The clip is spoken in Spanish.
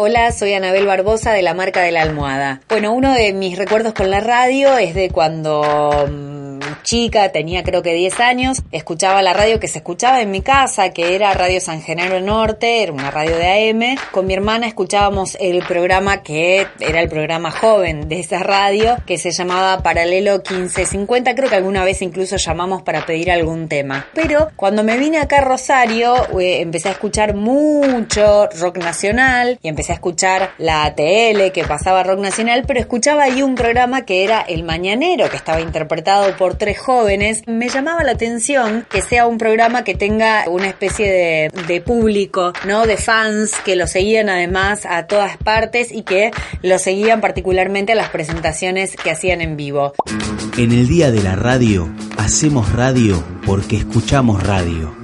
Hola, soy Anabel Barbosa de la marca de la almohada. Bueno, uno de mis recuerdos con la radio es de cuando chica, tenía creo que 10 años, escuchaba la radio que se escuchaba en mi casa, que era Radio San Genaro Norte, era una radio de AM. Con mi hermana escuchábamos el programa que era el programa joven de esa radio, que se llamaba Paralelo 1550. Creo que alguna vez incluso llamamos para pedir algún tema. Pero cuando me vine acá a Rosario, eh, empecé a escuchar mucho rock nacional y empecé a escuchar la ATL que pasaba rock nacional, pero escuchaba ahí un programa que era El Mañanero, que estaba interpretado por tres jóvenes. Me llamaba la atención que sea un programa que tenga una especie de, público, ¿no? De fans que lo seguían además a todas partes y que lo seguían particularmente a las presentaciones que hacían en vivo. En el día de la radio, hacemos radio porque escuchamos radio.